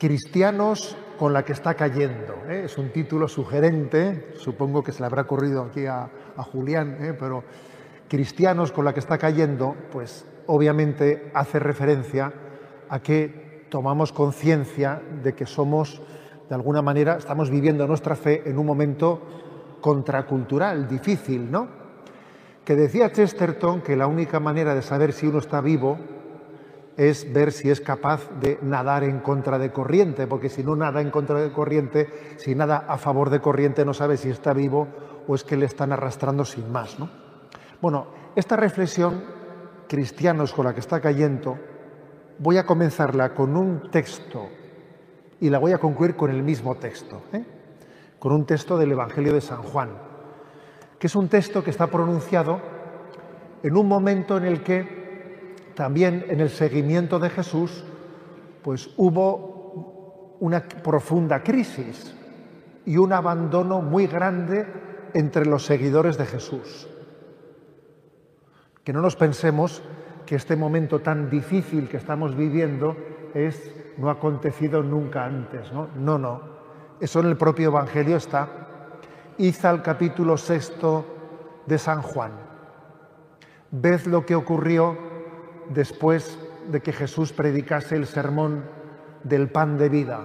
Cristianos con la que está cayendo. ¿eh? Es un título sugerente, supongo que se le habrá ocurrido aquí a, Julián, ¿eh? pero Cristianos con la que está cayendo, pues obviamente hace referencia a que tomamos conciencia de que somos, de alguna manera, estamos viviendo nuestra fe en un momento contracultural, difícil, ¿no? Que decía Chesterton que la única manera de saber si uno está vivo es ver si es capaz de nadar en contra de corriente, porque si no nada en contra de corriente, si nada a favor de corriente, no sabe si está vivo o es que le están arrastrando sin más. ¿no? Bueno, esta reflexión, cristianos con la que está cayendo, voy a comenzarla con un texto y la voy a concluir con el mismo texto, ¿eh? con un texto del Evangelio de San Juan, que es un texto que está pronunciado en un momento en el que también en el seguimiento de Jesús, pues hubo una profunda crisis y un abandono muy grande entre los seguidores de Jesús. Que no nos pensemos que este momento tan difícil que estamos viviendo es no ha acontecido nunca antes, ¿no? No, no. Eso en el propio Evangelio está. Iza el capítulo sexto de San Juan. Ved lo que ocurrió después de que Jesús predicase el sermón del pan de vida.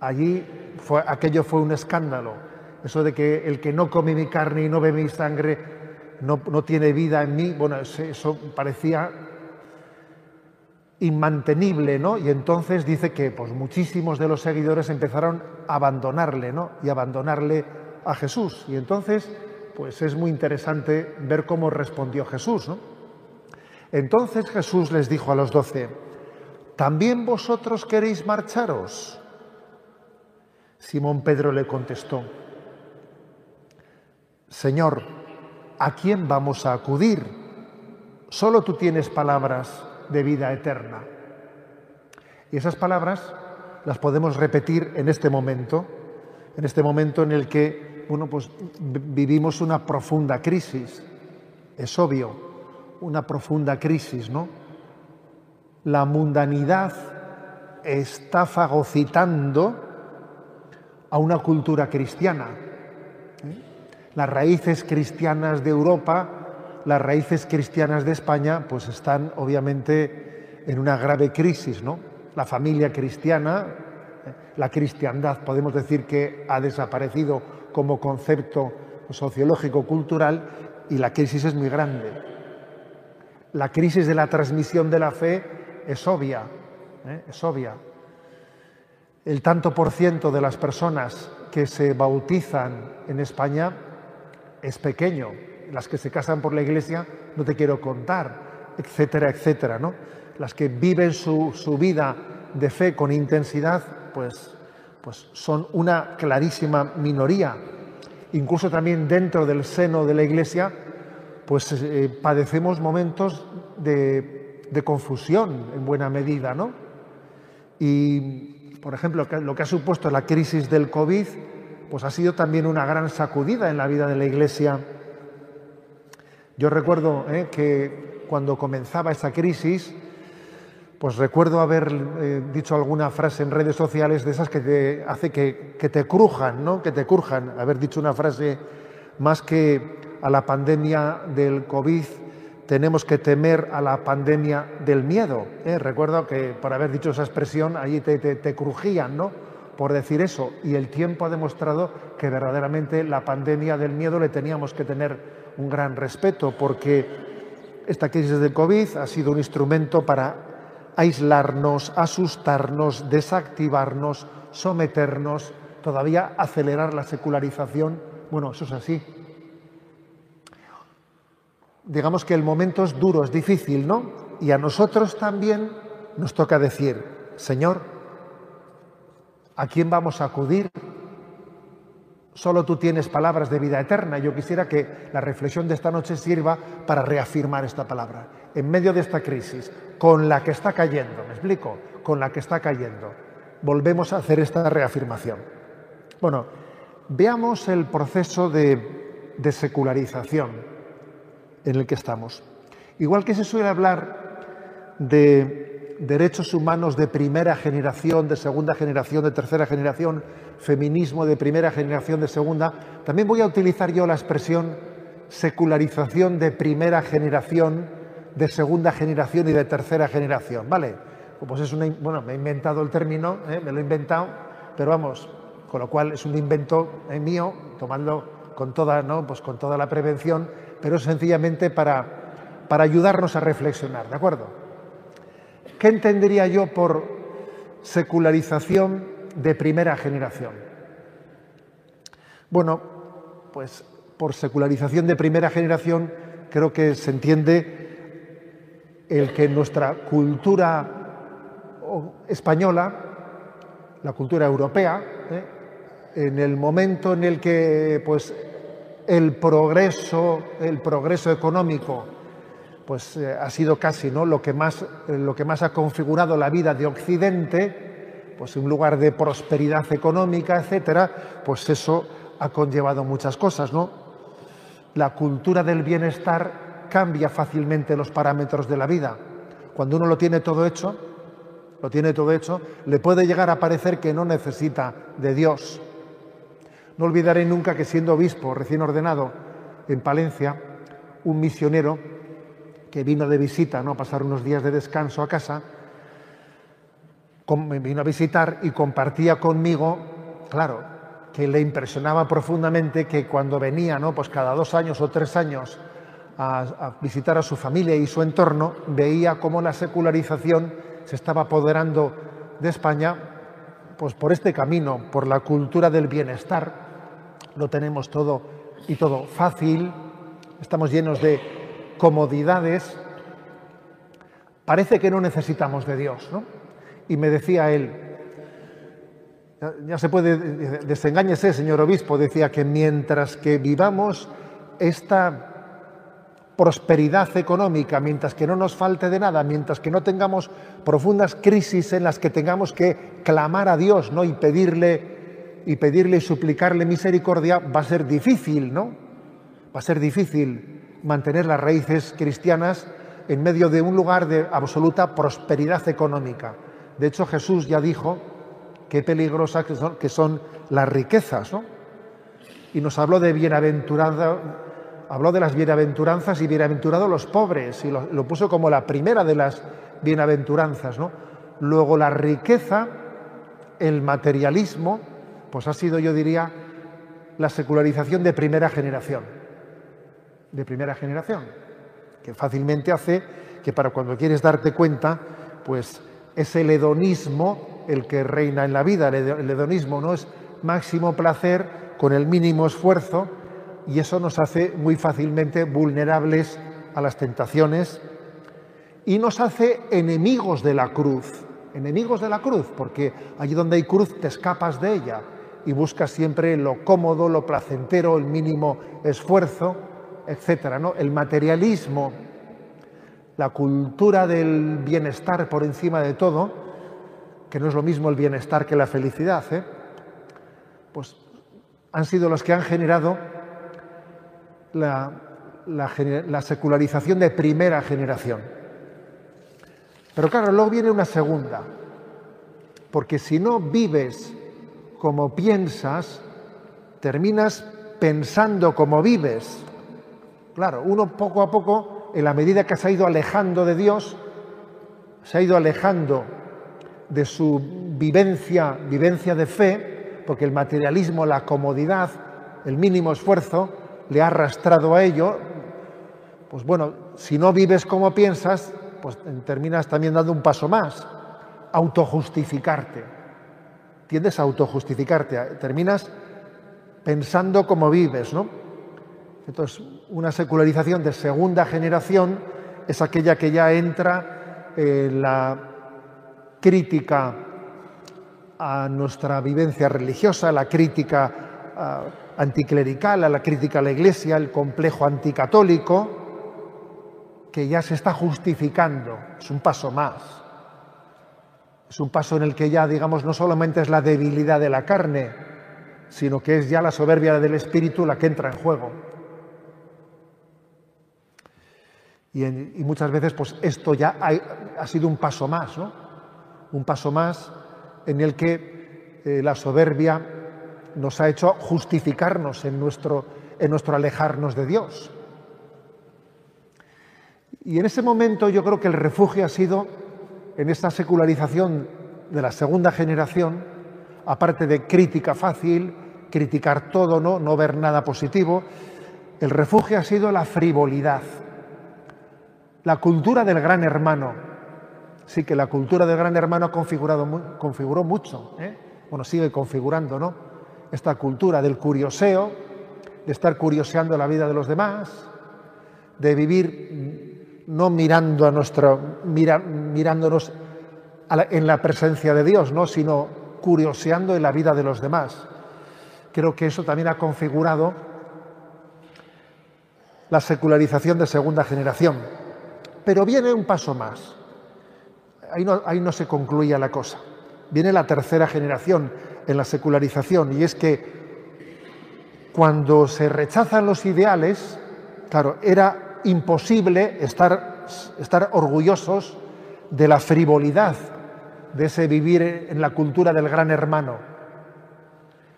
Allí fue, aquello fue un escándalo. Eso de que el que no come mi carne y no bebe mi sangre no, tiene vida en mí, bueno, eso parecía inmantenible, ¿no? Y entonces dice que pues, muchísimos de los seguidores empezaron a abandonarle, ¿no? Y abandonarle a Jesús. Y entonces, pues es muy interesante ver cómo respondió Jesús, ¿no? Entonces Jesús les dijo a los doce, ¿también vosotros queréis marcharos? Simón Pedro le contestó, Señor, ¿a quién vamos a acudir? Solo tú tienes palabras de vida eterna. Y esas palabras las podemos repetir en este momento, en este momento en el que bueno, pues, vivimos una profunda crisis. Es obvio, una profunda crisis, ¿no? La mundanidad está fagocitando a una cultura cristiana. ¿eh? Las raíces cristianas de Europa, las raíces cristianas de España, pues están obviamente en una grave crisis, ¿no? La familia cristiana, ¿eh? la cristiandad, podemos decir que ha desaparecido como concepto sociológico cultural y la crisis es muy grande la crisis de la transmisión de la fe es obvia, ¿eh? es obvia. El tanto por ciento de las personas que se bautizan en España es pequeño. Las que se casan por la iglesia no te quiero contar, etcétera, etcétera. ¿no? Las que viven su, vida de fe con intensidad, pues, pues son una clarísima minoría. Incluso también dentro del seno de la iglesia pues eh, padecemos momentos de, confusión en buena medida, ¿no? Y, por ejemplo, lo que ha supuesto la crisis del COVID, pues ha sido también una gran sacudida en la vida de la Iglesia. Yo recuerdo eh, que cuando comenzaba esa crisis, pues recuerdo haber eh, dicho alguna frase en redes sociales de esas que te hace que, que te crujan, ¿no? Que te crujan. Haber dicho una frase más que a la pandemia del COVID, tenemos que temer a la pandemia del miedo. ¿eh? Recuerdo que por haber dicho esa expresión, allí te, crujían, ¿no? Por decir eso. Y el tiempo ha demostrado que verdaderamente la pandemia del miedo le teníamos que tener un gran respeto, porque esta crisis del COVID ha sido un instrumento para aislarnos, asustarnos, desactivarnos, someternos, todavía acelerar la secularización. Bueno, eso es así digamos que el momento es duro, es difícil, ¿no? Y a nosotros también nos toca decir, Señor, ¿a quién vamos a acudir? Solo tú tienes palabras de vida eterna. Yo quisiera que la reflexión de esta noche sirva para reafirmar esta palabra. En medio de esta crisis, con la que está cayendo, ¿me explico? Con la que está cayendo. Volvemos a hacer esta reafirmación. Bueno, veamos el proceso de, de secularización en el que estamos. Igual que se suele hablar de derechos humanos de primera generación, de segunda generación, de tercera generación, feminismo de primera generación, de segunda. También voy a utilizar yo la expresión secularización de primera generación, de segunda generación y de tercera generación, ¿vale? Pues es una, bueno, me he inventado el término, ¿eh? me lo he inventado, pero vamos, con lo cual es un invento eh, mío, tomando con toda, ¿no? pues con toda la prevención, pero sencillamente para, para ayudarnos a reflexionar, ¿de acuerdo? ¿Qué entendería yo por secularización de primera generación? Bueno, pues por secularización de primera generación creo que se entiende el que nuestra cultura española, la cultura europea, ¿eh? en el momento en el que pues, el progreso, el progreso económico pues, eh, ha sido casi ¿no? lo, que más, lo que más ha configurado la vida de Occidente, pues un lugar de prosperidad económica, etcétera, pues eso ha conllevado muchas cosas, ¿no? La cultura del bienestar cambia fácilmente los parámetros de la vida. Cuando uno lo tiene todo hecho, lo tiene todo hecho, le puede llegar a parecer que no necesita de Dios. No olvidaré nunca que siendo obispo recién ordenado en Palencia, un misionero que vino de visita, ¿no? a pasar unos días de descanso a casa, me vino a visitar y compartía conmigo, claro, que le impresionaba profundamente que cuando venía, ¿no? pues cada dos años o tres años, a, a visitar a su familia y su entorno, veía cómo la secularización se estaba apoderando de España pues por este camino, por la cultura del bienestar, lo tenemos todo y todo fácil, estamos llenos de comodidades, parece que no necesitamos de Dios, ¿no? Y me decía él, ya se puede, desengáñese, señor obispo, decía que mientras que vivamos esta prosperidad económica, mientras que no nos falte de nada, mientras que no tengamos profundas crisis en las que tengamos que clamar a Dios ¿no? y pedirle y pedirle y suplicarle misericordia, va a ser difícil, ¿no? Va a ser difícil mantener las raíces cristianas en medio de un lugar de absoluta prosperidad económica. De hecho, Jesús ya dijo qué peligrosas que son, las riquezas, ¿no? Y nos habló de bienaventuranza, habló de las bienaventuranzas y bienaventurados los pobres, y lo puso como la primera de las bienaventuranzas, ¿no? Luego la riqueza, el materialismo, pues ha sido, yo diría, la secularización de primera generación. De primera generación, que fácilmente hace que para cuando quieres darte cuenta, pues es el hedonismo el que reina en la vida. El hedonismo no es máximo placer con el mínimo esfuerzo y eso nos hace muy fácilmente vulnerables a las tentaciones y nos hace enemigos de la cruz. Enemigos de la cruz, porque allí donde hay cruz te escapas de ella y busca siempre lo cómodo, lo placentero, el mínimo esfuerzo, etcétera, ¿no? El materialismo, la cultura del bienestar por encima de todo, que no es lo mismo el bienestar que la felicidad, ¿eh? pues han sido los que han generado la, la secularización de primera generación. Pero claro, luego viene una segunda, porque si no vives como piensas, terminas pensando como vives. Claro, uno poco a poco, en la medida que se ha ido alejando de Dios, se ha ido alejando de su vivencia, vivencia de fe, porque el materialismo, la comodidad, el mínimo esfuerzo, le ha arrastrado a ello, pues bueno, si no vives como piensas, pues terminas también dando un paso más, autojustificarte tiendes a autojustificarte, terminas pensando como vives, ¿no? Entonces, una secularización de segunda generación es aquella que ya entra en la crítica a nuestra vivencia religiosa, la crítica anticlerical, a la crítica a la Iglesia, el complejo anticatólico, que ya se está justificando, es un paso más. Es un paso en el que ya, digamos, no solamente es la debilidad de la carne, sino que es ya la soberbia del espíritu la que entra en juego. Y, muchas veces pues esto ya ha, sido un paso más, ¿no? Un paso más en el que eh, la soberbia nos ha hecho justificarnos en nuestro, en nuestro alejarnos de Dios. Y en ese momento yo creo que el refugio ha sido, en esta secularización de la segunda generación, aparte de crítica fácil, criticar todo, no, no ver nada positivo, el refugio ha sido la frivolidad, la cultura del gran hermano. Sí que la cultura del gran hermano ha configurado, configuró mucho, ¿eh? bueno, sigue configurando, ¿no? Esta cultura del curioseo, de estar curioseando la vida de los demás, de vivir no mirando a nuestro, mirándonos en la presencia de Dios, ¿no? sino curioseando en la vida de los demás. Creo que eso también ha configurado la secularización de segunda generación. Pero viene un paso más. Ahí no, ahí no se concluía la cosa. Viene la tercera generación en la secularización y es que cuando se rechazan los ideales, claro, era imposible estar, estar orgullosos de la frivolidad de ese vivir en la cultura del gran hermano.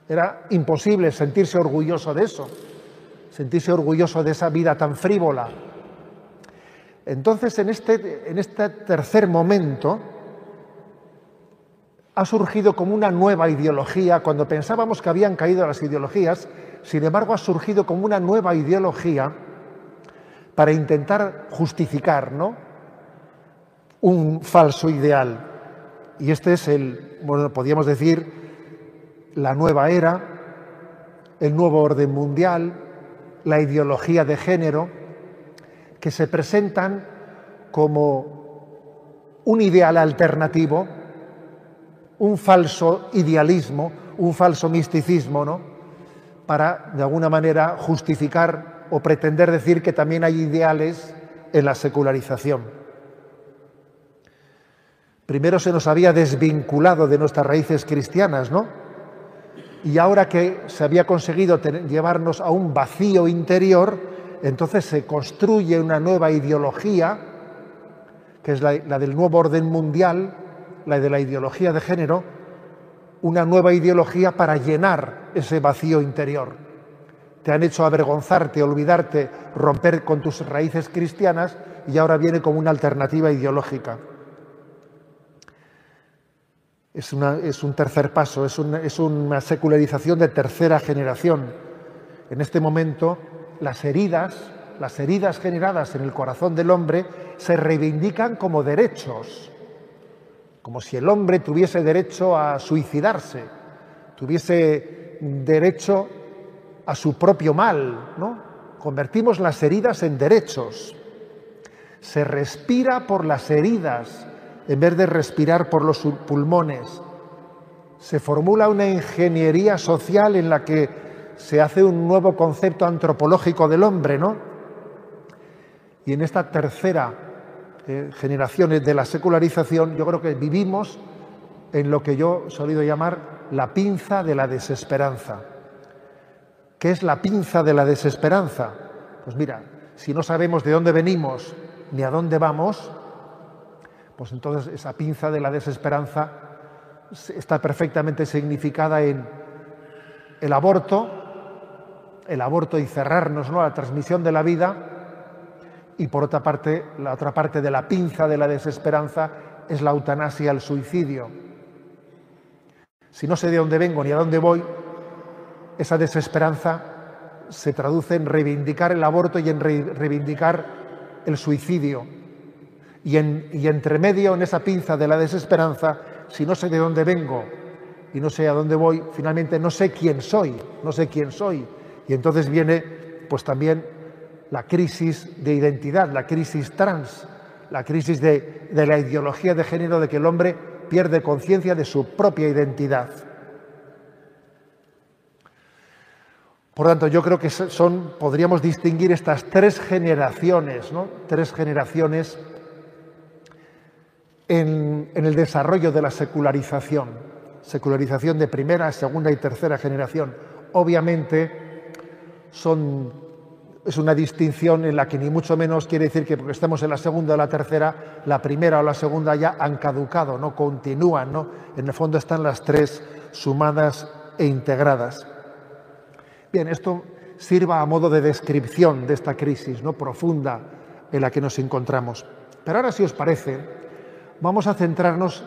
Era imposible sentirse orgulloso de eso, sentirse orgulloso de esa vida tan frívola. Entonces, en este, en este tercer momento, ha surgido como una nueva ideología, cuando pensábamos que habían caído las ideologías, sin embargo ha surgido como una nueva ideología para intentar justificar ¿no? un falso ideal. Y este es el, bueno, podríamos decir, la nueva era, el nuevo orden mundial, la ideología de género, que se presentan como un ideal alternativo, un falso idealismo, un falso misticismo, ¿no? Para, de alguna manera, justificar o pretender decir que también hay ideales en la secularización. Primero se nos había desvinculado de nuestras raíces cristianas, ¿no? Y ahora que se había conseguido llevarnos a un vacío interior, entonces se construye una nueva ideología, que es la, del nuevo orden mundial, la de la ideología de género, una nueva ideología para llenar ese vacío interior. Te han hecho avergonzarte, olvidarte, romper con tus raíces cristianas y ahora viene como una alternativa ideológica. Es, un tercer paso, es una, secularización de tercera generación. En este momento, las heridas, las heridas generadas en el corazón del hombre se reivindican como derechos, como si el hombre tuviese derecho a suicidarse, tuviese derecho a su propio mal, ¿no? Convertimos las heridas en derechos. Se respira por las heridas en vez de respirar por los pulmones. Se formula una ingeniería social en la que se hace un nuevo concepto antropológico del hombre, ¿no? Y en esta tercera eh, generación de la secularización, yo creo que vivimos en lo que yo he solido llamar la pinza de la desesperanza. ¿Qué es la pinza de la desesperanza? Pues mira, si no sabemos de dónde venimos ni a dónde vamos, pues entonces esa pinza de la desesperanza está perfectamente significada en el aborto, el aborto y cerrarnos ¿no? a la transmisión de la vida, y por otra parte, la otra parte de la pinza de la desesperanza es la eutanasia, el suicidio. Si no sé de dónde vengo ni a dónde voy, esa desesperanza se traduce en reivindicar el aborto y en reivindicar el suicidio. Y, entre medio, en esa pinza de la desesperanza, si no sé de dónde vengo y no sé a dónde voy, finalmente no sé quién soy, no sé quién soy. Y entonces viene pues también la crisis de identidad, la crisis trans, la crisis de, de la ideología de género de que el hombre pierde conciencia de su propia identidad. Por tanto, yo creo que son, podríamos distinguir estas tres generaciones, ¿no? Tres generaciones en, el desarrollo de la secularización, secularización de primera, segunda y tercera generación. Obviamente son es una distinción en la que ni mucho menos quiere decir que porque estemos en la segunda o la tercera, la primera o la segunda ya han caducado, no continúan, ¿no? En el fondo están las tres sumadas e integradas. Esto sirva a modo de descripción de esta crisis ¿no? profunda en la que nos encontramos. Pero ahora, si os parece, vamos a centrarnos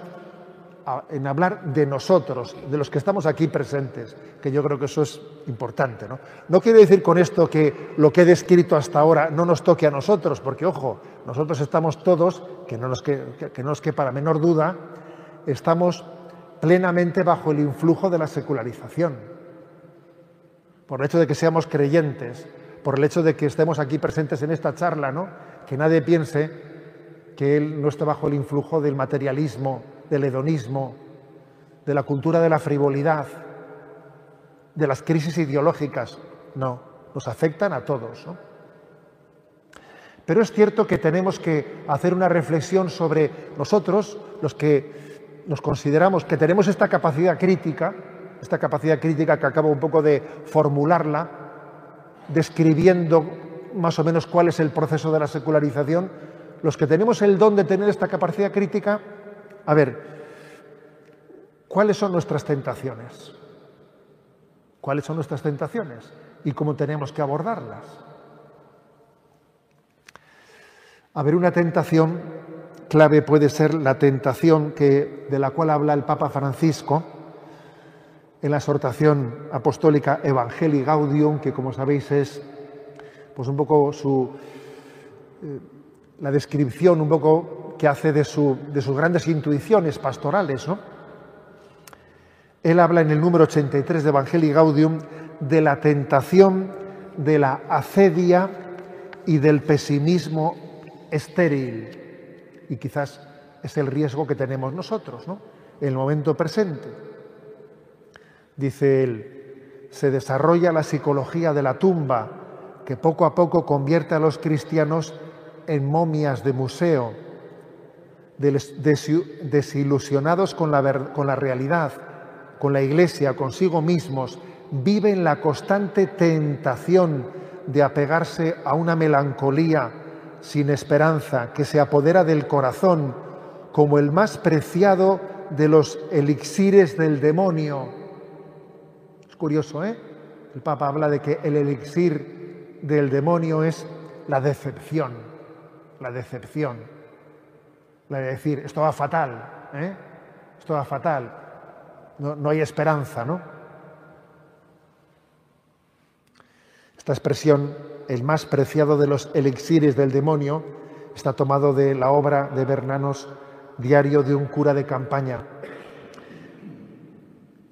en hablar de nosotros, de los que estamos aquí presentes, que yo creo que eso es importante. ¿no? quiere decir con esto que lo que he descrito hasta ahora no nos toque a nosotros, porque ojo, nosotros estamos todos, que no nos, que, que menor duda, estamos plenamente bajo el influjo de la secularización. Por el hecho de que seamos creyentes, por el hecho de que estemos aquí presentes en esta charla, ¿no? Que nadie piense que él no está bajo el influjo del materialismo, del hedonismo, de la cultura de la frivolidad, de las crisis ideológicas. No, nos afectan a todos. Pero es cierto que tenemos que hacer una reflexión sobre nosotros, los que nos consideramos que tenemos esta capacidad crítica, esta capacidad crítica que acabo un poco de formularla, describiendo más o menos cuál es el proceso de la secularización, los que tenemos el don de tener esta capacidad crítica, a ver, ¿cuáles son nuestras tentaciones? ¿Cuáles son nuestras tentaciones? ¿Y cómo tenemos que abordarlas? A ver, una tentación clave puede ser la tentación que, de la cual habla el Papa Francisco en la exhortación apostólica Evangelii Gaudium, que como sabéis es pues un poco su, eh, la descripción un poco que hace de, su, de sus grandes intuiciones pastorales. ¿no? Él habla en el número 83 de Evangelii Gaudium de la tentación de la acedia y del pesimismo estéril y quizás es el riesgo que tenemos nosotros, ¿no? El momento presente. Dice él, se desarrolla la psicología de la tumba que poco a poco convierte a los cristianos en momias de museo, desilusionados con la, realidad, con la iglesia, consigo mismos, viven la constante tentación de apegarse a una melancolía sin esperanza, que se apodera del corazón como el más preciado de los elixires del demonio. Curioso, ¿eh? El Papa habla de que el elixir del demonio es la decepción, la decepción. La de decir, esto va fatal, ¿eh? Esto va fatal, no, no hay esperanza, ¿no? Esta expresión el más preciado de los elixires del demonio, está tomado de la obra de Bernanos, Diario de un cura de campaña.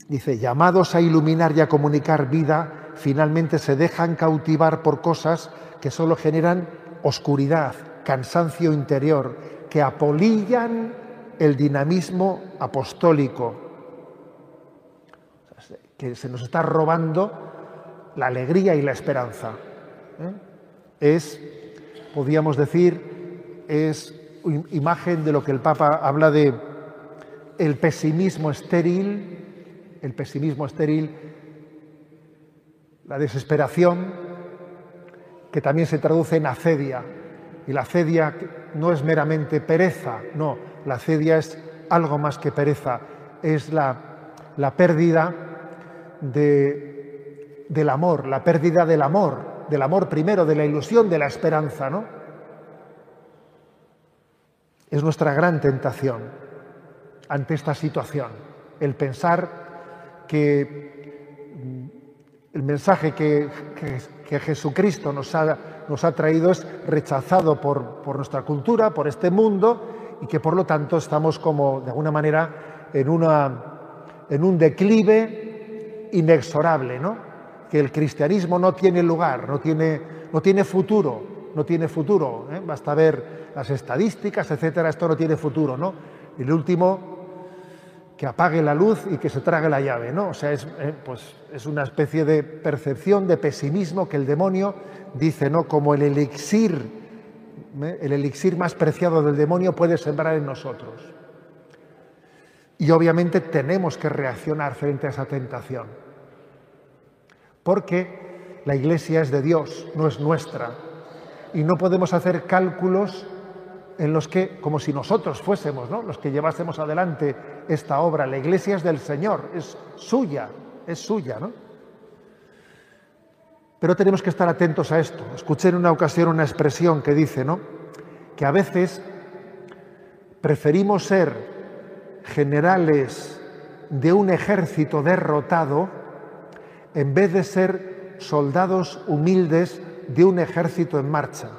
Dice, llamados a iluminar y a comunicar vida, finalmente se dejan cautivar por cosas que solo generan oscuridad, cansancio interior, que apolillan el dinamismo apostólico, que se nos está robando la alegría y la esperanza. ¿eh? es, podríamos decir, es imagen de lo que el Papa habla de el pesimismo estéril, el pesimismo estéril, la desesperación, que también se traduce en acedia. Y la acedia no es meramente pereza, no, la acedia es algo más que pereza, es la, la pérdida de, del amor, la pérdida del amor, del amor primero, de la ilusión, de la esperanza, ¿no? Es nuestra gran tentación ante esta situación, el pensar que el mensaje que, Jesucristo nos ha, nos ha, traído es rechazado por, por nuestra cultura, por este mundo, y que por lo tanto estamos como, de alguna manera, en, una, en un declive inexorable, ¿no? que el cristianismo no tiene lugar, no tiene, no tiene futuro, no tiene futuro. ¿eh? Basta ver las estadísticas, etcétera, esto no tiene futuro, ¿no? El último que apague la luz y que se trague la llave, ¿no? O sea, es, eh, pues, es una especie de percepción de pesimismo que el demonio dice, ¿no? Como el elixir, ¿eh? el elixir más preciado del demonio puede sembrar en nosotros. Y obviamente tenemos que reaccionar frente a esa tentación porque La iglesia es de Dios, no es nuestra. Y no podemos hacer cálculos en los que, como si nosotros fuésemos ¿no? los que llevásemos adelante esta obra. La iglesia es del Señor, es suya, es suya. ¿no? Pero tenemos que estar atentos a esto. Escuché en una ocasión una expresión que dice ¿no? que a veces preferimos ser generales de un ejército derrotado en vez de ser soldados humildes de un ejército en marcha.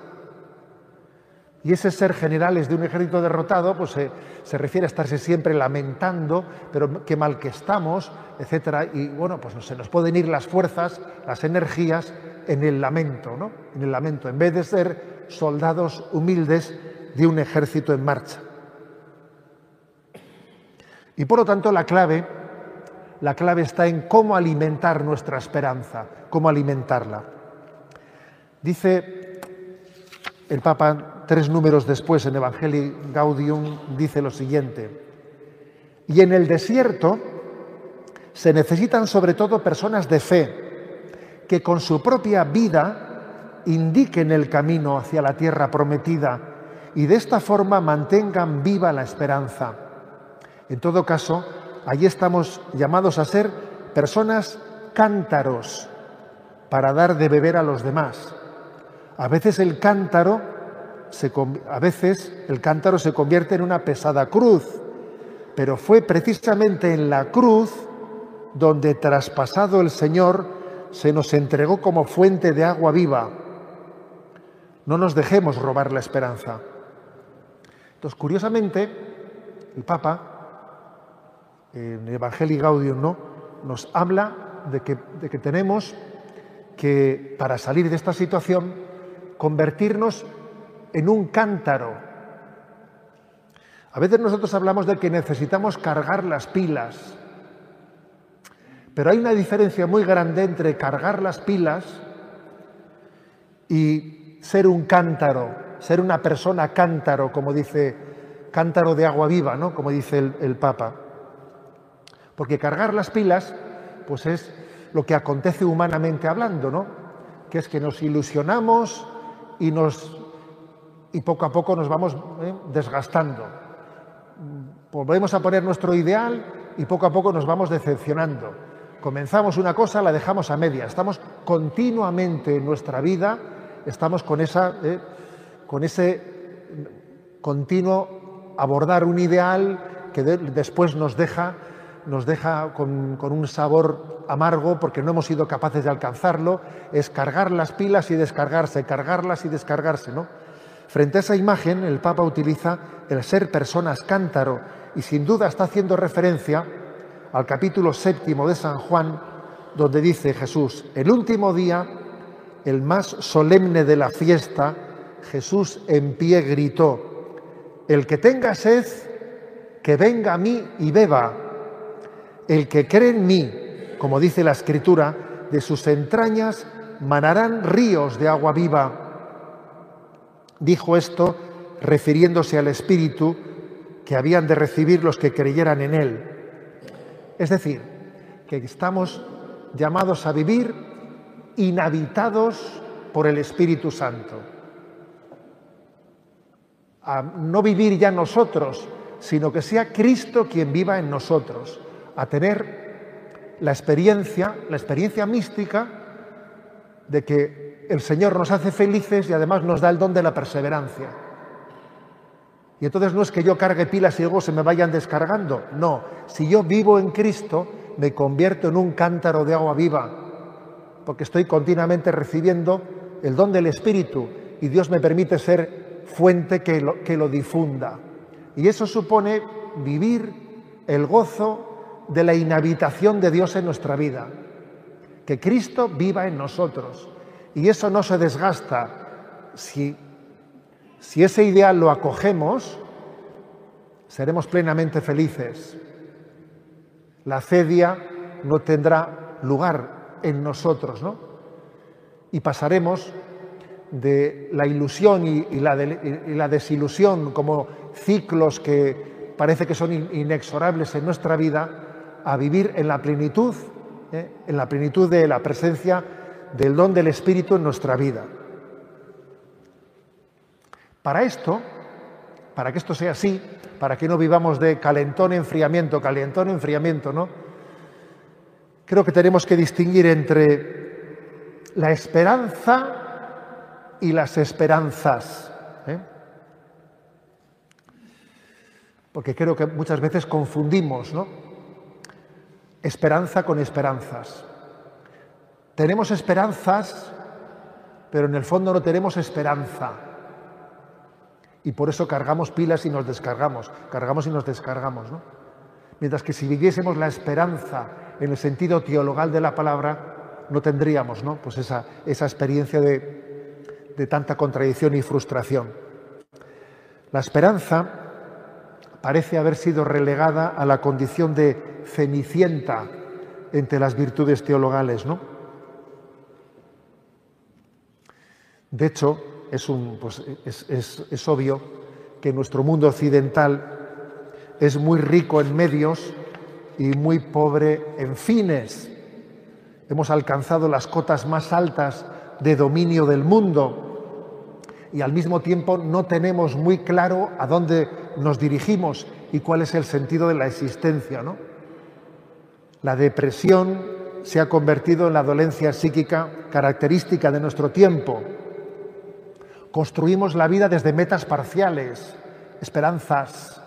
Y ese ser generales de un ejército derrotado, pues se, refiere a estarse siempre lamentando, pero qué mal que estamos, etcétera. Y bueno, pues se nos pueden ir las fuerzas, las energías en el lamento, ¿no? En el lamento, en vez de ser soldados humildes de un ejército en marcha. Y por lo tanto, la clave, la clave está en cómo alimentar nuestra esperanza, cómo alimentarla. Dice el Papa tres números después en Evangelii Gaudium, dice lo siguiente, y en el desierto se necesitan sobre todo personas de fe que con su propia vida indiquen el camino hacia la tierra prometida y de esta forma mantengan viva la esperanza. En todo caso, allí estamos llamados a ser personas cántaros para dar de beber a los demás. A veces el cántaro a veces el cántaro se convierte en una pesada cruz, pero fue precisamente en la cruz donde traspasado el Señor se nos entregó como fuente de agua viva. No nos dejemos robar la esperanza. Entonces, curiosamente, el Papa, en el Evangelii Gaudium, ¿no? nos habla de que, de que tenemos que, para salir de esta situación, convertirnos en un cántaro. A veces nosotros hablamos de que necesitamos cargar las pilas, pero hay una diferencia muy grande entre cargar las pilas y ser un cántaro, ser una persona cántaro, como dice, cántaro de agua viva, ¿no? Como dice el, Papa. Porque cargar las pilas, pues es lo que acontece humanamente hablando, ¿no? Que es que nos ilusionamos y nos y poco a poco nos vamos eh, desgastando. Volvemos a poner nuestro ideal y poco a poco nos vamos decepcionando. Comenzamos una cosa, la dejamos a media. Estamos continuamente en nuestra vida, estamos con, esa, eh, con ese continuo abordar un ideal que después nos deja, nos deja con, con un sabor amargo porque no hemos sido capaces de alcanzarlo. Es cargar las pilas y descargarse, cargarlas y descargarse, ¿no? Frente a esa imagen, el Papa utiliza el ser personas cántaro y sin duda está haciendo referencia al capítulo séptimo de San Juan, donde dice Jesús, el último día, el más solemne de la fiesta, Jesús en pie gritó, el que tenga sed, que venga a mí y beba. El que cree en mí, como dice la Escritura, de sus entrañas manarán ríos de agua viva. Dijo esto refiriéndose al Espíritu que habían de recibir los que creyeran en Él. Es decir, que estamos llamados a vivir inhabitados por el Espíritu Santo. A no vivir ya nosotros, sino que sea Cristo quien viva en nosotros. A tener la experiencia, la experiencia mística de que el Señor nos hace felices y además nos da el don de la perseverancia. Y entonces no es que yo cargue pilas y luego se me vayan descargando. No, si yo vivo en Cristo, me convierto en un cántaro de agua viva, porque estoy continuamente recibiendo el don del Espíritu y Dios me permite ser fuente que lo, que lo difunda. Y eso supone vivir el gozo de la inhabitación de Dios en nuestra vida, que Cristo viva en nosotros y eso no se desgasta. Si, si ese ideal lo acogemos, seremos plenamente felices. La cedia no tendrá lugar en nosotros, ¿no? Y pasaremos de la ilusión y, la, la, desilusión como ciclos que parece que son inexorables en nuestra vida a vivir en la plenitud, ¿eh? en la plenitud de la presencia del don del Espíritu en nuestra vida. Para esto, para que esto sea así, para que no vivamos de calentón, enfriamiento, calentón, enfriamiento, ¿no? Creo que tenemos que distinguir entre la esperanza y las esperanzas. ¿eh? Porque creo que muchas veces confundimos, ¿no? Esperanza con esperanzas. Tenemos esperanzas, pero en el fondo no tenemos esperanza. Y por eso cargamos pilas y nos descargamos, cargamos y nos descargamos. ¿no? Mientras que si viviésemos la esperanza en el sentido teologal de la palabra, no tendríamos ¿no? Pues esa, esa experiencia de, de tanta contradicción y frustración. La esperanza parece haber sido relegada a la condición de cenicienta entre las virtudes teologales, ¿no? De hecho, pues, es, obvio que nuestro mundo occidental es muy rico en medios y muy pobre en fines. Hemos alcanzado las cotas más altas de dominio del mundo y al mismo tiempo no tenemos muy claro a dónde nos dirigimos y cuál es el sentido de la existencia. ¿no? La depresión se ha convertido en la dolencia psíquica característica de nuestro tiempo Construimos la vida desde metas parciales, esperanzas,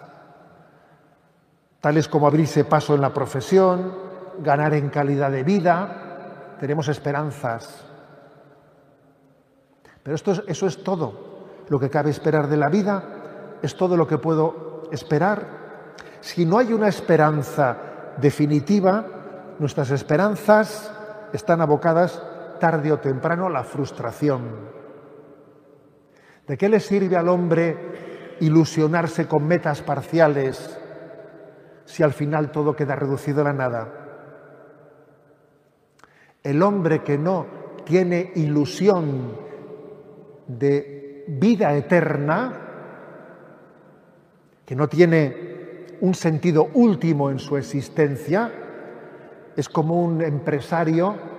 tales como abrirse paso en la profesión, ganar en calidad de vida, tenemos esperanzas. Pero esto eso es todo lo que cabe esperar de la vida, es todo lo que puedo esperar. Si no hay una esperanza definitiva, nuestras esperanzas están abocadas tarde o temprano a la frustración. ¿De qué le sirve al hombre ilusionarse con metas parciales si al final todo queda reducido a la nada? El hombre que no tiene ilusión de vida eterna, que no tiene un sentido último en su existencia, es como un empresario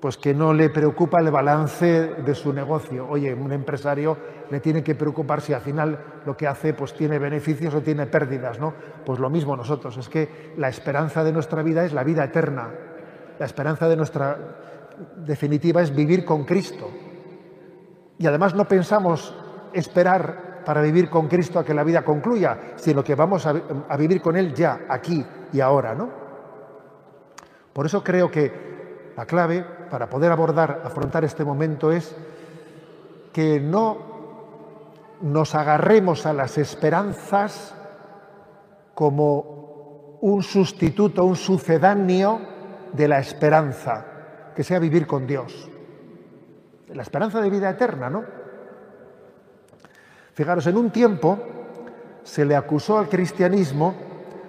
pues que no le preocupa el balance de su negocio. Oye, un empresario le tiene que preocupar si al final lo que hace pues tiene beneficios o tiene pérdidas, ¿no? Pues lo mismo nosotros, es que la esperanza de nuestra vida es la vida eterna. La esperanza de nuestra definitiva es vivir con Cristo. Y además no pensamos esperar para vivir con Cristo a que la vida concluya, sino que vamos a, a vivir con Él ya, aquí y ahora, ¿no? Por eso creo que la clave para poder abordar, afrontar este momento es que no nos agarremos a las esperanzas como un sustituto, un sucedáneo de la esperanza, que sea vivir con Dios. La esperanza de vida eterna, ¿no? Fijaros, en un tiempo se le acusó al cristianismo,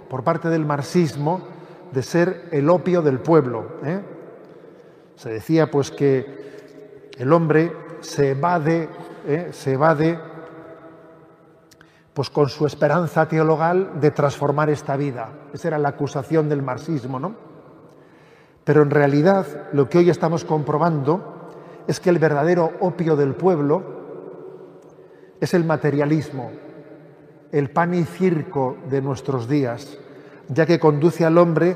por parte del marxismo, de ser el opio del pueblo. ¿eh? Se decía pues que el hombre se evade, ¿eh? se evade pues con su esperanza teologal de transformar esta vida. Esa era la acusación del marxismo, ¿no? Pero en realidad lo que hoy estamos comprobando es que el verdadero opio del pueblo es el materialismo, el pan y circo de nuestros días, ya que conduce al hombre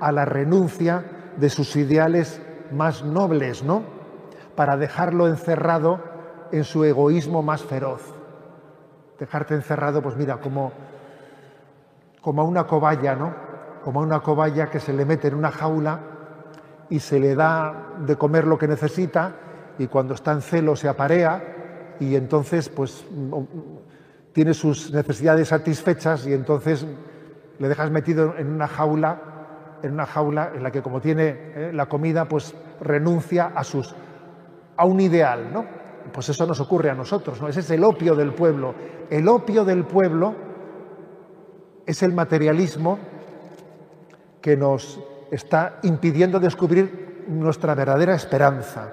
a la renuncia de sus ideales más nobles, ¿no? Para dejarlo encerrado en su egoísmo más feroz. Dejarte encerrado, pues mira, como, como a una cobaya, ¿no? Como a una cobaya que se le mete en una jaula y se le da de comer lo que necesita y cuando está en celo se aparea y entonces pues tiene sus necesidades satisfechas y entonces le dejas metido en una jaula en una jaula en la que como tiene eh, la comida, pues renuncia a, sus, a un ideal, ¿no? Pues eso nos ocurre a nosotros, ¿no? Ese es el opio del pueblo. El opio del pueblo es el materialismo que nos está impidiendo descubrir nuestra verdadera esperanza.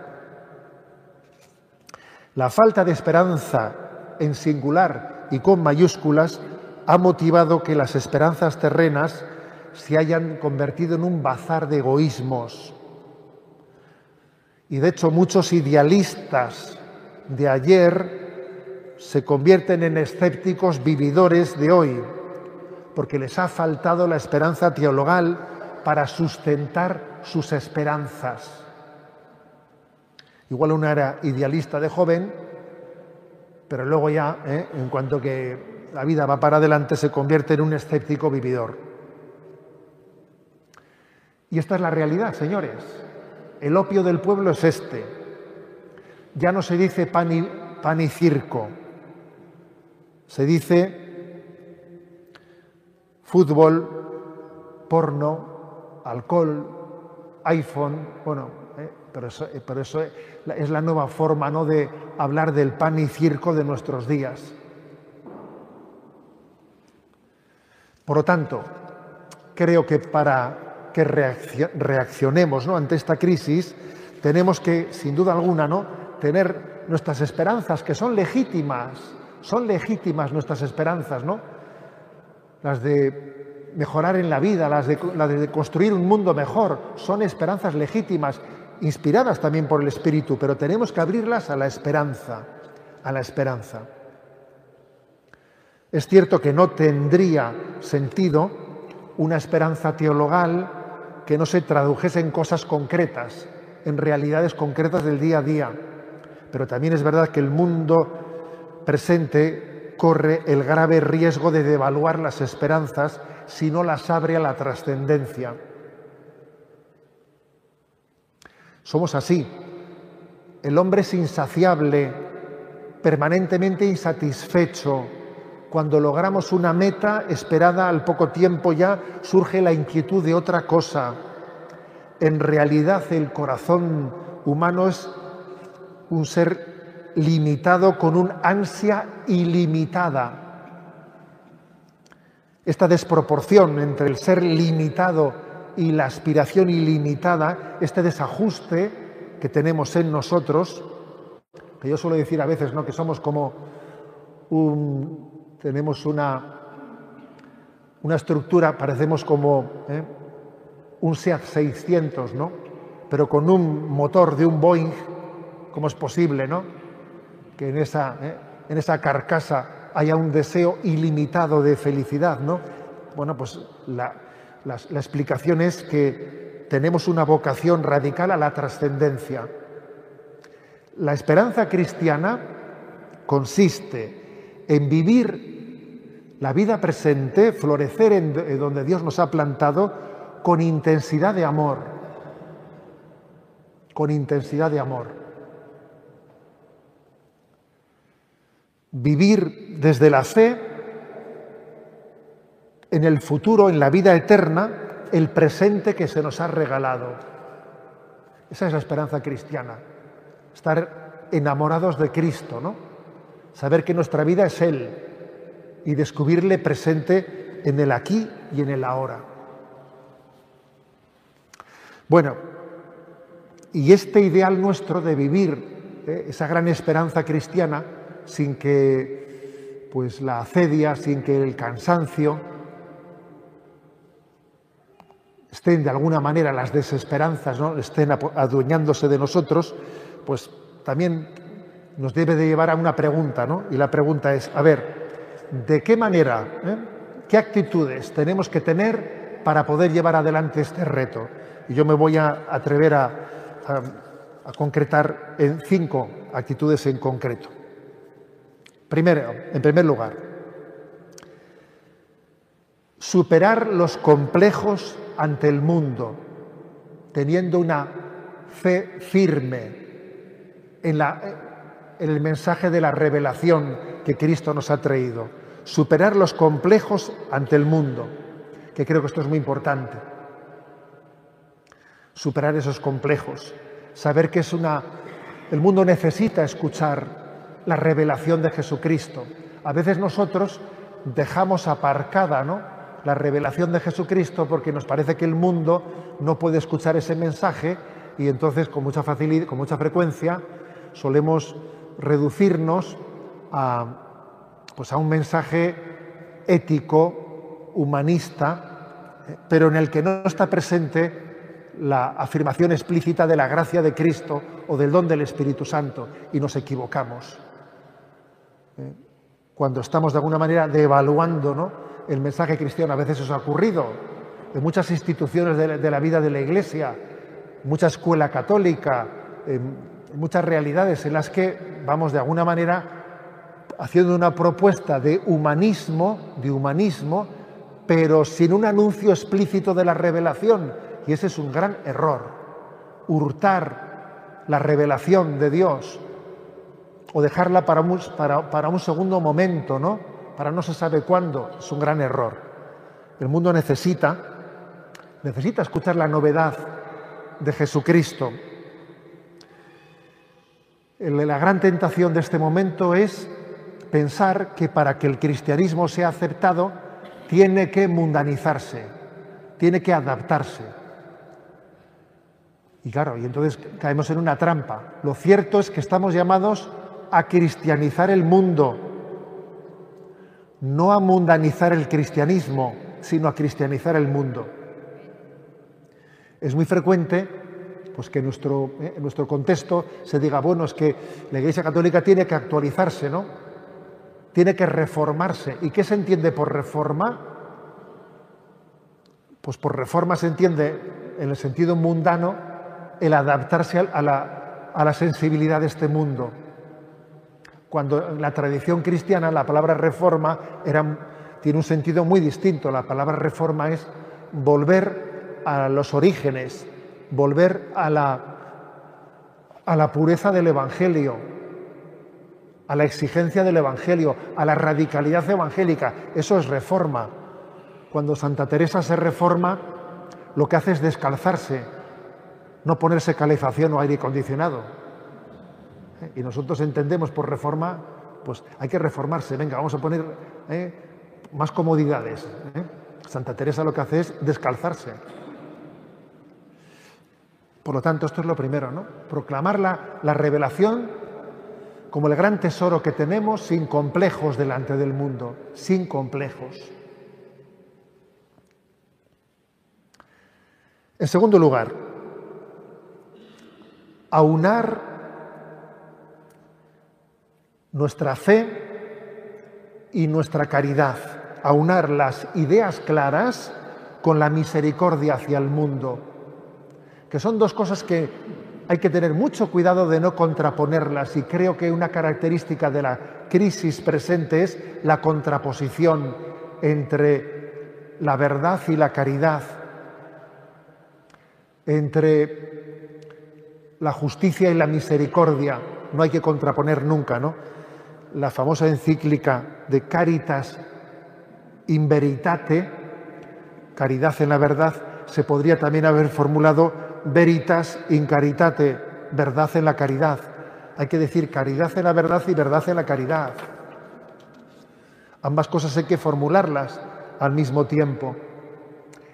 La falta de esperanza en singular y con mayúsculas ha motivado que las esperanzas terrenas se hayan convertido en un bazar de egoísmos. Y de hecho muchos idealistas de ayer se convierten en escépticos vividores de hoy, porque les ha faltado la esperanza teologal para sustentar sus esperanzas. Igual una era idealista de joven, pero luego ya, ¿eh? en cuanto que la vida va para adelante, se convierte en un escéptico vividor. Y esta es la realidad, señores. El opio del pueblo es este. Ya no se dice pan y, circo, se dice fútbol, porno, alcohol, iPhone, bueno, ¿eh? pero eso, eh, eso es la nueva forma ¿no? de hablar del pan y circo de nuestros días. Por lo tanto, creo que para que reaccionemos ante esta crisis, tenemos que, sin duda alguna, ¿no? tener nuestras esperanzas, que son legítimas, son legítimas nuestras esperanzas, ¿no? Las de mejorar en la vida, las de, las de construir un mundo mejor, son esperanzas legítimas inspiradas también por el Espíritu, pero tenemos que abrirlas a la esperanza, a la esperanza. Es cierto que no tendría sentido una esperanza teologal que no se tradujese en cosas concretas, en realidades concretas del día a día. Pero también es verdad que el mundo presente corre el grave riesgo de devaluar las esperanzas si no las abre a la trascendencia. Somos así. El hombre es insaciable, permanentemente insatisfecho. Cuando logramos una meta esperada al poco tiempo ya surge la inquietud de otra cosa. En realidad el corazón humano es un ser limitado con un ansia ilimitada. Esta desproporción entre el ser limitado y la aspiración ilimitada, este desajuste que tenemos en nosotros, que yo suelo decir a veces ¿no? que somos como un, tenemos una, una estructura, parecemos como ¿eh? un SEAT 600, ¿no? pero con un motor de un Boeing, ¿cómo es posible ¿no? que en esa, ¿eh? en esa carcasa haya un deseo ilimitado de felicidad? ¿no? Bueno, pues la, la, explicación es que tenemos una vocación radical a la trascendencia. La esperanza cristiana consiste en vivir la vida presente, florecer en donde Dios nos ha plantado con intensidad de amor, con intensidad de amor. Vivir desde la fe en el futuro, en la vida eterna, el presente que se nos ha regalado. Esa es la esperanza cristiana, estar enamorados de Cristo, ¿no? Saber que nuestra vida es Él y descubrirle presente en el aquí y en el ahora. Bueno, y este ideal nuestro de vivir ¿eh? esa gran esperanza cristiana sin que pues la acedia, sin que el cansancio, estén de alguna manera las desesperanzas, ¿no? estén adueñándose de nosotros, pues también nos debe de llevar a una pregunta, ¿no? Y la pregunta es, a ver, ¿de qué manera, eh, qué actitudes tenemos que tener para poder llevar adelante este reto? Y yo me voy a atrever a, a concretar en cinco actitudes en concreto. Primero, en primer lugar, superar los complejos ante el mundo, teniendo una fe firme en, el mensaje de la revelación que Cristo nos ha traído. Superar los complejos ante el mundo, que creo que esto es muy importante. Superar esos complejos, saber que es una... El mundo necesita escuchar la revelación de Jesucristo. A veces nosotros dejamos aparcada, ¿no? la revelación de Jesucristo porque nos parece que el mundo no puede escuchar ese mensaje y entonces con mucha facilidad, con mucha frecuencia solemos reducirnos a, pues a un mensaje ético, humanista, pero en el que no está presente la afirmación explícita de la gracia de Cristo o del don del Espíritu Santo y nos equivocamos. ¿Eh? Cuando estamos de alguna manera devaluando ¿no? el mensaje cristiano, a veces eso ha ocurrido en muchas instituciones de la vida de la Iglesia, mucha escuela católica, muchas realidades en las que vamos de alguna manera haciendo una propuesta de humanismo, de humanismo, pero sin un anuncio explícito de la revelación. Y ese es un gran error. Hurtar la revelación de Dios o dejarla para un, para, un segundo momento, ¿no? Para no se sabe cuándo, es un gran error. El mundo necesita, necesita escuchar la novedad de Jesucristo. La gran tentación de este momento es pensar que para que el cristianismo sea aceptado tiene que mundanizarse, tiene que adaptarse. Y claro, y entonces caemos en una trampa. Lo cierto es que estamos llamados a cristianizar el mundo, no a mundanizar el cristianismo, sino a cristianizar el mundo. Es muy frecuente pues que nuestro, eh, nuestro contexto se diga, bueno, es que la Iglesia Católica tiene que actualizarse, ¿no? tiene que reformarse. ¿Y qué se entiende por reforma? Pues por reforma se entiende en el sentido mundano el adaptarse a la, sensibilidad de este mundo. Cuando en la tradición cristiana la palabra reforma tiene un sentido muy distinto. La palabra reforma es volver a los orígenes, volver a la, a la pureza del Evangelio, a la exigencia del Evangelio, a la radicalidad evangélica. Eso es reforma. Cuando Santa Teresa se reforma, lo que hace es descalzarse, no ponerse calefacción o aire acondicionado. Y nosotros entendemos por reforma, pues hay que reformarse, venga, vamos a poner ¿eh? más comodidades. ¿eh? Santa Teresa lo que hace es descalzarse. Por lo tanto, esto es lo primero, ¿no? Proclamar la, la revelación como el gran tesoro que tenemos sin complejos delante del mundo, sin complejos. En segundo lugar, aunar nuestra fe y nuestra caridad, aunar las ideas claras con la misericordia hacia el mundo, que son dos cosas que hay que tener mucho cuidado de no contraponerlas y creo que una característica de la crisis presente es la contraposición entre la verdad y la caridad, entre la justicia y la misericordia. No hay que contraponer nunca, ¿no? La famosa encíclica de Caritas in veritate, caridad en la verdad, se podría también haber formulado veritas in caritate, verdad en la caridad. Hay que decir caridad en la verdad y verdad en la caridad. Ambas cosas hay que formularlas al mismo tiempo.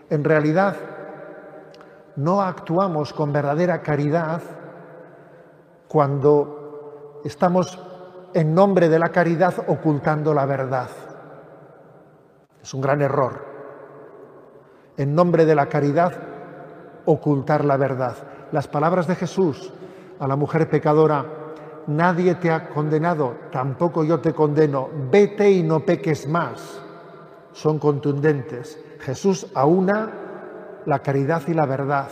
En realidad, no actuamos con verdadera caridad cuando estamos en nombre de la caridad ocultando la verdad. Es un gran error. En nombre de la caridad ocultar la verdad. Las palabras de Jesús a la mujer pecadora, nadie te ha condenado, tampoco yo te condeno, vete y no peques más, son contundentes. Jesús aúna la caridad y la verdad,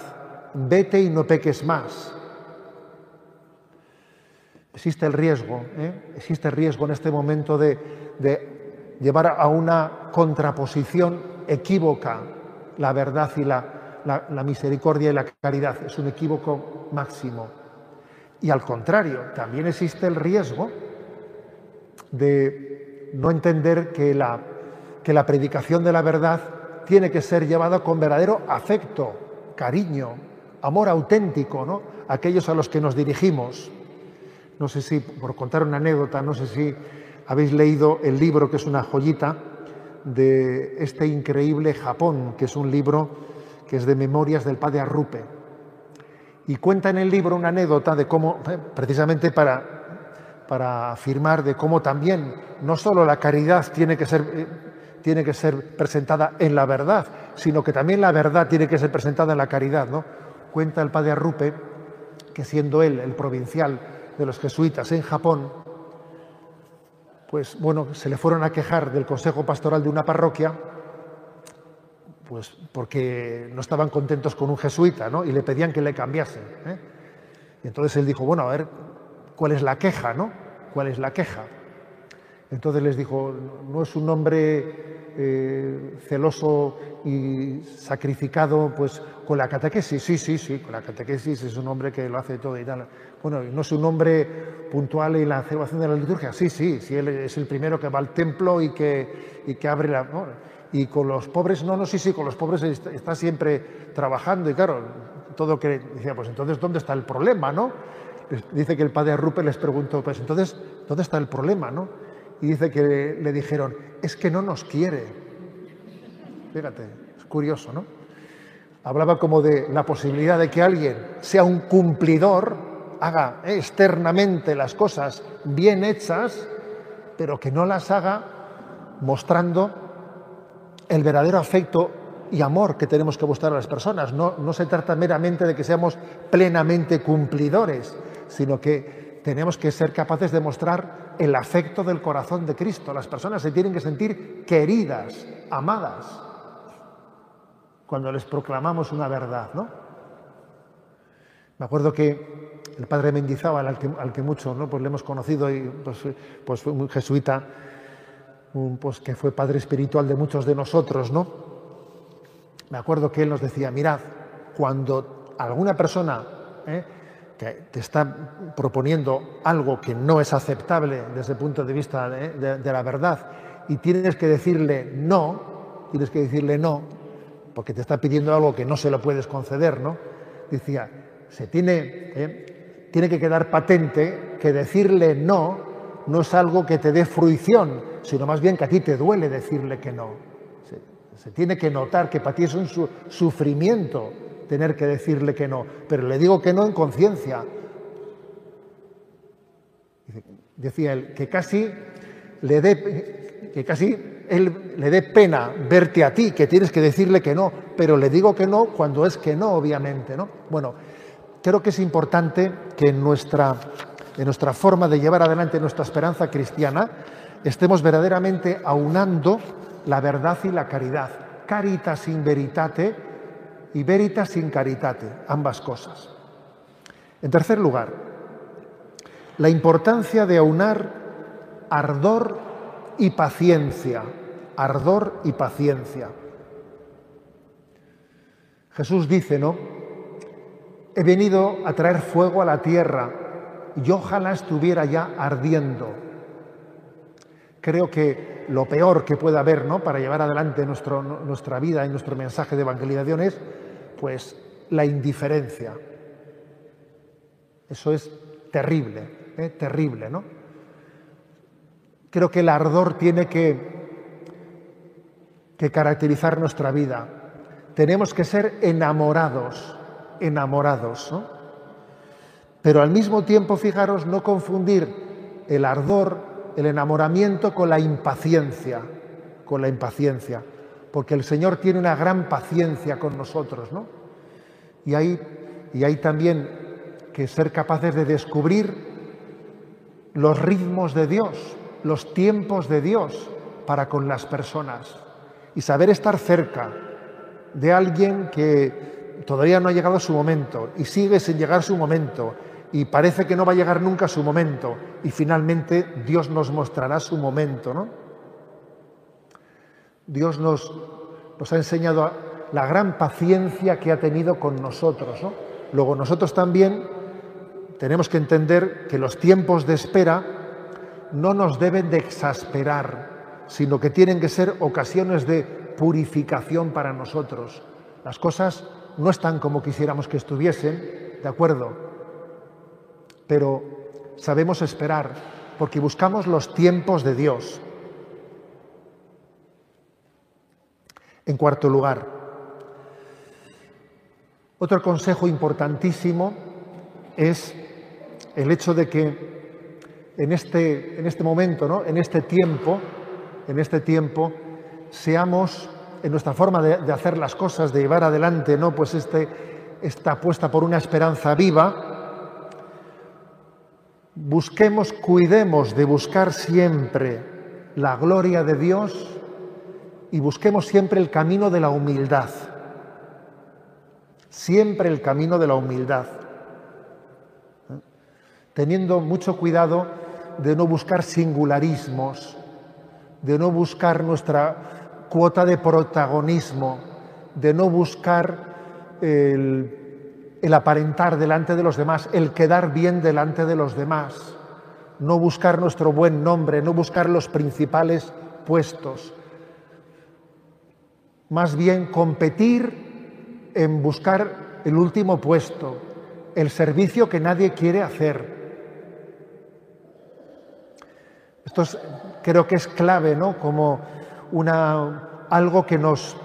vete y no peques más. Existe el riesgo, ¿eh? existe el riesgo en este momento de, de llevar a una contraposición equívoca la verdad y la, la, misericordia y la caridad. Es un equívoco máximo. Y al contrario, también existe el riesgo de no entender que la, que la predicación de la verdad tiene que ser llevada con verdadero afecto, cariño, amor auténtico, ¿no? Aquellos a los que nos dirigimos. No sé si, por contar una anécdota, no sé si habéis leído el libro que es una joyita de este increíble Japón, que es un libro que es de Memorias del Padre Arrupe. Y cuenta en el libro una anécdota de cómo, eh, precisamente para, para afirmar de cómo también no solo la caridad tiene que ser eh, tiene que ser presentada en la verdad, sino que también la verdad tiene que ser presentada en la caridad. ¿no? cuenta el padre Arrupe que siendo él el provincial de los jesuitas en Japón, pues bueno, se le fueron a quejar del consejo pastoral de una parroquia, pues porque no estaban contentos con un jesuita, ¿no? Y le pedían que le cambiasen. ¿eh? Y entonces él dijo, bueno, a ver, ¿cuál es la queja, no? ¿Cuál es la queja? Entonces les dijo, no es un hombre eh, celoso y sacrificado pues con la catequesis, sí, sí, sí, con la catequesis es un hombre que lo hace todo y tal. Bueno, no es un hombre puntual en la celebración de la liturgia, sí, sí, sí, él es el primero que va al templo y que abre la... Y con los pobres, no, no, sí, sí, con los pobres está, siempre trabajando y claro, todo que decía, pues entonces, ¿dónde está el problema, no? Dice que el padre Rupe les preguntó, pues entonces, ¿dónde está el problema, no? y dice que le dijeron, es que no nos quiere. Fíjate, es curioso, ¿no? Hablaba como de la posibilidad de que alguien sea un cumplidor, haga externamente las cosas bien hechas, pero que no las haga mostrando el verdadero afecto y amor que tenemos que mostrar a las personas. No, se trata meramente de que seamos plenamente cumplidores, sino que tenemos que ser capaces de mostrar el afecto del corazón de Cristo. Las personas se tienen que sentir queridas, amadas, cuando les proclamamos una verdad, ¿no? Me acuerdo que el padre Mendizábal, al que, al mucho ¿no? pues le hemos conocido, y pues, pues fue un jesuita, pues que fue padre espiritual de muchos de nosotros, ¿no? Me acuerdo que él nos decía, mirad, cuando alguna persona ¿eh? que te está proponiendo algo que no es aceptable desde el punto de vista de, la verdad y tienes que decirle no, tienes que decirle no, porque te está pidiendo algo que no se lo puedes conceder, ¿no? Decía, se tiene, ¿eh? tiene que quedar patente que decirle no no es algo que te dé fruición, sino más bien que a ti te duele decirle que no. Se, tiene que notar que para ti es un sufrimiento tener que decirle que no, pero le digo que no en conciencia. Decía él, que casi le dé, que casi él le dé pena verte a ti, que tienes que decirle que no, pero le digo que no cuando es que no, obviamente, ¿no? Bueno, creo que es importante que en nuestra, en nuestra forma de llevar adelante nuestra esperanza cristiana estemos verdaderamente aunando la verdad y la caridad. Caritas in veritate y veritas sin caritate, ambas cosas. En tercer lugar, la importancia de aunar ardor y paciencia, ardor y paciencia. Jesús dice, ¿no? He venido a traer fuego a la tierra y ojalá estuviera ya ardiendo. Creo que lo peor que puede haber ¿no? para llevar adelante nuestra vida y nuestro mensaje de evangelización es pues la indiferencia. Eso es terrible, ¿eh? terrible, ¿no? Creo que el ardor tiene que, que caracterizar nuestra vida. Tenemos que ser enamorados, enamorados, ¿no? Pero al mismo tiempo, fijaros, no confundir el ardor, el enamoramiento con la impaciencia, con la impaciencia porque el Señor tiene una gran paciencia con nosotros, ¿no? Y hay, y también que ser capaces de descubrir los ritmos de Dios, los tiempos de Dios para con las personas y saber estar cerca de alguien que todavía no ha llegado a su momento y sigue sin llegar su momento y parece que no va a llegar nunca su momento y finalmente Dios nos mostrará su momento, ¿no? Dios nos, ha enseñado la gran paciencia que ha tenido con nosotros. Luego nosotros también tenemos que entender que los tiempos de espera no nos deben de exasperar, sino que tienen que ser ocasiones de purificación para nosotros. Las cosas no están como quisiéramos que estuviesen, de acuerdo, pero sabemos esperar porque buscamos los tiempos de Dios. En cuarto lugar, otro consejo importantísimo es el hecho de que en este, en este momento, ¿no? en este tiempo, en este tiempo, seamos en nuestra forma de, hacer las cosas, de llevar adelante, ¿no? Pues este, está puesta por una esperanza viva, busquemos, cuidemos de buscar siempre la gloria de Dios y busquemos siempre el camino de la humildad. Siempre el camino de la humildad. Teniendo mucho cuidado de no buscar singularismos, de no buscar nuestra cuota de protagonismo, de no buscar el, el, aparentar delante de los demás, el quedar bien delante de los demás, no buscar nuestro buen nombre, no buscar los principales puestos, más bien competir en buscar el último puesto, el servicio que nadie quiere hacer. Esto creo que es clave, ¿no? Como una, algo que nos,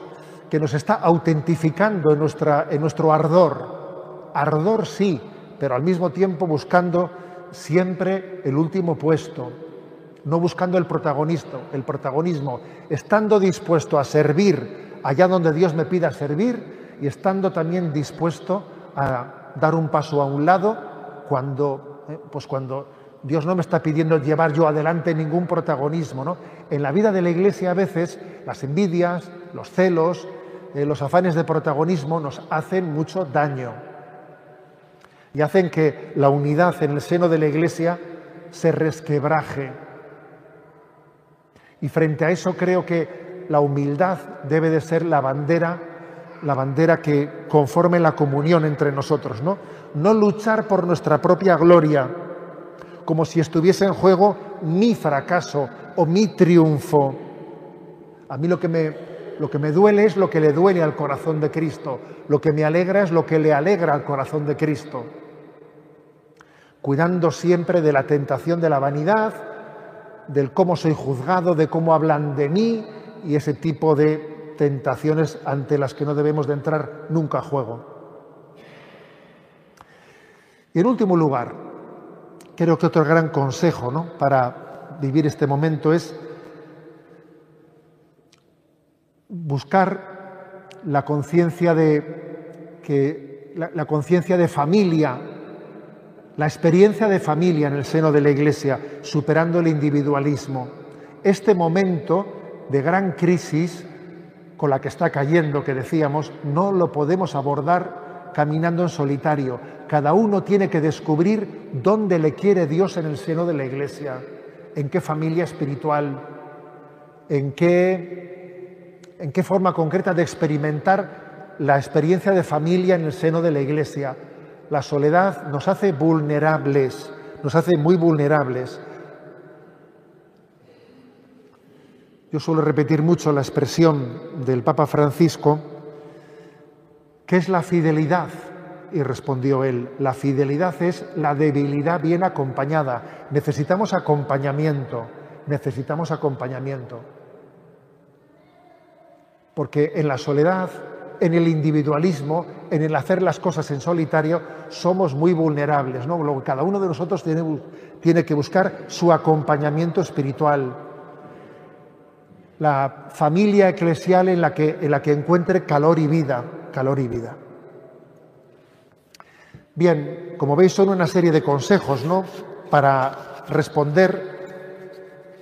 que nos está autentificando en, nuestra, en nuestro ardor. Ardor sí, pero al mismo tiempo buscando siempre el último puesto, no buscando el protagonista, el protagonismo, estando dispuesto a servir allá donde Dios me pida servir y estando también dispuesto a dar un paso a un lado cuando, eh, pues cuando Dios no me está pidiendo llevar yo adelante ningún protagonismo. ¿no? En la vida de la Iglesia a veces las envidias, los celos, eh, los afanes de protagonismo nos hacen mucho daño y hacen que la unidad en el seno de la Iglesia se resquebraje. Y frente a eso creo que la humildad debe de ser la bandera, la bandera que conforme la comunión entre nosotros, ¿no? No luchar por nuestra propia gloria, como si estuviese en juego mi fracaso o mi triunfo. A mí lo que me, lo que me duele es lo que le duele al corazón de Cristo, lo que me alegra es lo que le alegra al corazón de Cristo. Cuidando siempre de la tentación de la vanidad, del cómo soy juzgado, de cómo hablan de mí, y ese tipo de tentaciones ante las que no debemos de entrar nunca a juego. Y en último lugar, creo que otro gran consejo ¿no? para vivir este momento es buscar la conciencia de que la, la conciencia de familia, la experiencia de familia en el seno de la Iglesia, superando el individualismo. Este momento de gran crisis con la que está cayendo, que decíamos, no lo podemos abordar caminando en solitario. Cada uno tiene que descubrir dónde le quiere Dios en el seno de la Iglesia, en qué familia espiritual, en qué, en qué forma concreta de experimentar la experiencia de familia en el seno de la Iglesia. La soledad nos hace vulnerables, nos hace muy vulnerables. Yo suelo repetir mucho la expresión del Papa Francisco, ¿qué es la fidelidad? Y respondió él, la fidelidad es la debilidad bien acompañada. Necesitamos acompañamiento, necesitamos acompañamiento. Porque en la soledad, en el individualismo, en el hacer las cosas en solitario, somos muy vulnerables. Cada uno de nosotros tiene, tiene que buscar su acompañamiento espiritual la familia eclesial en la que, en la que encuentre calor y vida, calor y vida. Bien, como veis son una serie de consejos, ¿no? Para responder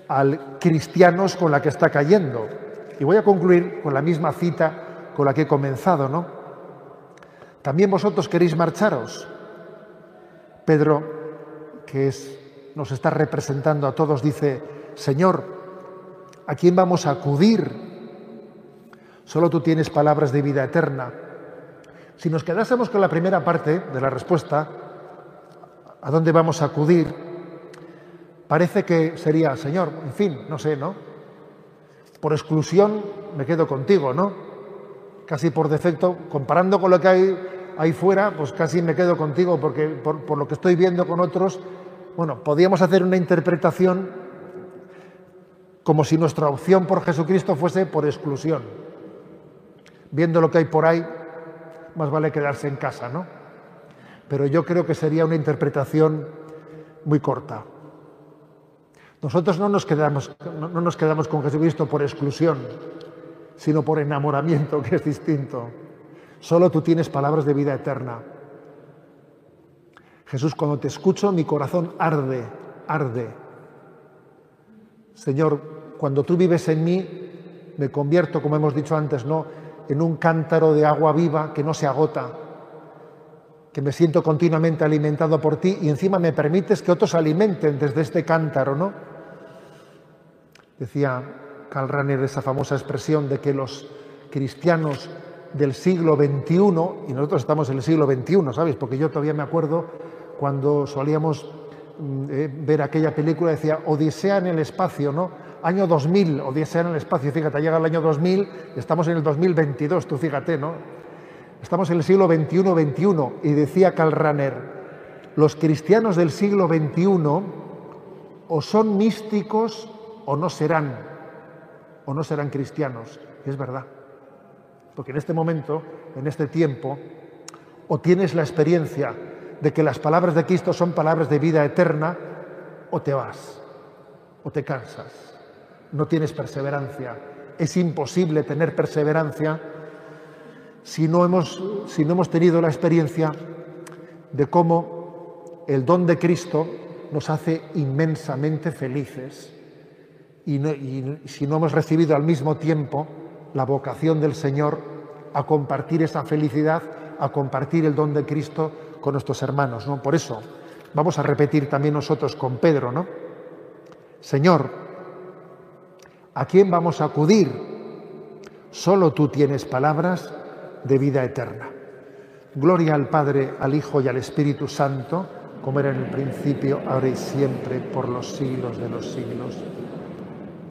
al cristianos con la que está cayendo. Y voy a concluir con la misma cita con la que he comenzado, ¿no? También vosotros queréis marcharos. Pedro, que nos está representando a todos, dice, Señor, ¿A quién vamos a acudir? Solo tú tienes palabras de vida eterna. Si nos quedásemos con la primera parte de la respuesta, ¿a dónde vamos a acudir? Parece que sería, Señor, en fin, no sé, ¿no? Por exclusión me quedo contigo, ¿no? Casi por defecto, comparando con lo que hay ahí fuera, pues casi me quedo contigo porque por, lo que estoy viendo con otros, bueno, podríamos hacer una interpretación como si nuestra opción por Jesucristo fuese por exclusión. Viendo lo que hay por ahí, más vale quedarse en casa, ¿no? Pero yo creo que sería una interpretación muy corta. Nosotros no nos quedamos, no nos quedamos con Jesucristo por exclusión, sino por enamoramiento, que es distinto. Solo tú tienes palabras de vida eterna. Jesús, cuando te escucho, mi corazón arde, arde. Señor, cuando tú vives en mí, me convierto, como hemos dicho antes, ¿no? en un cántaro de agua viva que no se agota, que me siento continuamente alimentado por ti y encima me permites que otros alimenten desde este cántaro, ¿no? Decía Karl esa famosa expresión de que los cristianos del siglo XXI, y nosotros estamos en el siglo XXI, ¿sabes? Porque yo todavía me acuerdo cuando solíamos mm, eh, ver aquella película, decía Odisea en el espacio, ¿no? Año 2000, Odisea en el espacio, fíjate, llega el año 2000, estamos en el 2022, tú fíjate, ¿no? Estamos en el siglo XXI, XXI, y decía Karl los cristianos del siglo XXI o son místicos o no serán, o no serán cristianos. Es verdad. Porque en este momento, en este tiempo, o tienes la experiencia de que las palabras de Cristo son palabras de vida eterna, o te vas, o te cansas, no tienes perseverancia. Es imposible tener perseverancia si no hemos, si no hemos tenido la experiencia de cómo el don de Cristo nos hace inmensamente felices y, si no hemos recibido al mismo tiempo la vocación del Señor a compartir esa felicidad, a compartir el don de Cristo con nuestros hermanos. ¿no? Por eso vamos a repetir también nosotros con Pedro, ¿no? Señor, ¿a quién vamos a acudir? Solo tú tienes palabras de vida eterna. Gloria al Padre, al Hijo y al Espíritu Santo, como era en el principio, ahora y siempre, por los siglos de los siglos.